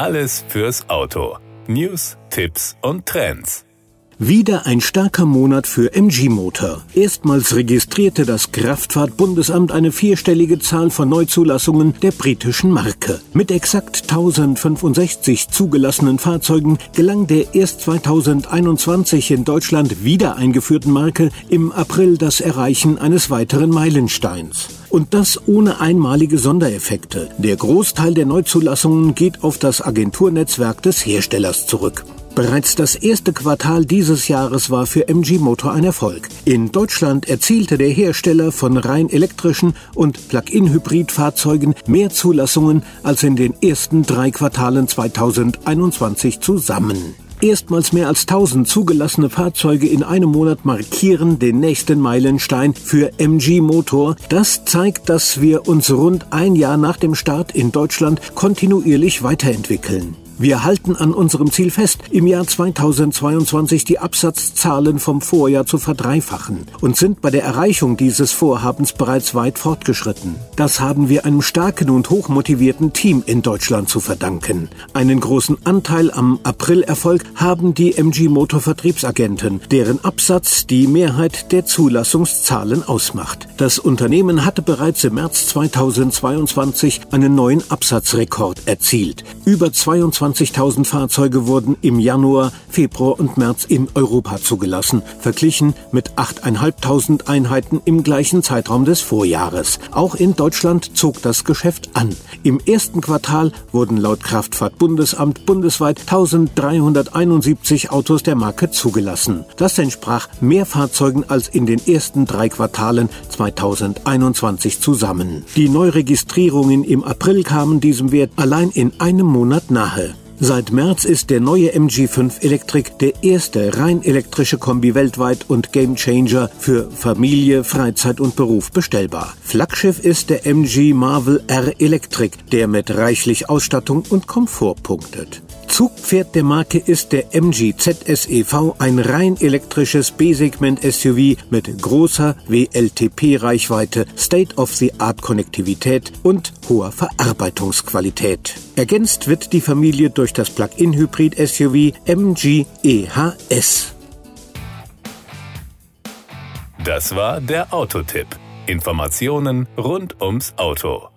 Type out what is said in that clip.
Alles fürs Auto. News, Tipps und Trends. Wieder ein starker Monat für MG Motor. Erstmals registrierte das Kraftfahrtbundesamt eine vierstellige Zahl von Neuzulassungen der britischen Marke. Mit exakt 1065 zugelassenen Fahrzeugen gelang der erst 2021 in Deutschland wieder eingeführten Marke im April das Erreichen eines weiteren Meilensteins. Und das ohne einmalige Sondereffekte. Der Großteil der Neuzulassungen geht auf das Agenturnetzwerk des Herstellers zurück. Bereits das erste Quartal dieses Jahres war für MG Motor ein Erfolg. In Deutschland erzielte der Hersteller von rein elektrischen und Plug-in-Hybrid-Fahrzeugen mehr Zulassungen als in den ersten drei Quartalen 2021 zusammen. Erstmals mehr als 1000 zugelassene Fahrzeuge in einem Monat markieren den nächsten Meilenstein für MG Motor. Das zeigt, dass wir uns rund ein Jahr nach dem Start in Deutschland kontinuierlich weiterentwickeln. Wir halten an unserem Ziel fest, im Jahr 2022 die Absatzzahlen vom Vorjahr zu verdreifachen und sind bei der Erreichung dieses Vorhabens bereits weit fortgeschritten. Das haben wir einem starken und hochmotivierten Team in Deutschland zu verdanken. Einen großen Anteil am April-Erfolg haben die MG Motor Vertriebsagenten, deren Absatz die Mehrheit der Zulassungszahlen ausmacht. Das Unternehmen hatte bereits im März 2022 einen neuen Absatzrekord erzielt. Über 22 20.000 Fahrzeuge wurden im Januar, Februar und März in Europa zugelassen, verglichen mit 8.500 Einheiten im gleichen Zeitraum des Vorjahres. Auch in Deutschland zog das Geschäft an. Im ersten Quartal wurden laut Kraftfahrtbundesamt bundesweit 1.371 Autos der Marke zugelassen. Das entsprach mehr Fahrzeugen als in den ersten drei Quartalen 2021 zusammen. Die Neuregistrierungen im April kamen diesem Wert allein in einem Monat nahe. Seit März ist der neue MG5 Electric der erste rein elektrische Kombi weltweit und Gamechanger für Familie, Freizeit und Beruf bestellbar. Flaggschiff ist der MG Marvel R Electric, der mit reichlich Ausstattung und Komfort punktet. Zugpferd der Marke ist der MG ZSEV, ein rein elektrisches B-Segment-SUV mit großer WLTP-Reichweite, State-of-the-Art-Konnektivität und hoher Verarbeitungsqualität. Ergänzt wird die Familie durch das Plug-in-Hybrid-SUV MG EHS. Das war der Autotipp. Informationen rund ums Auto.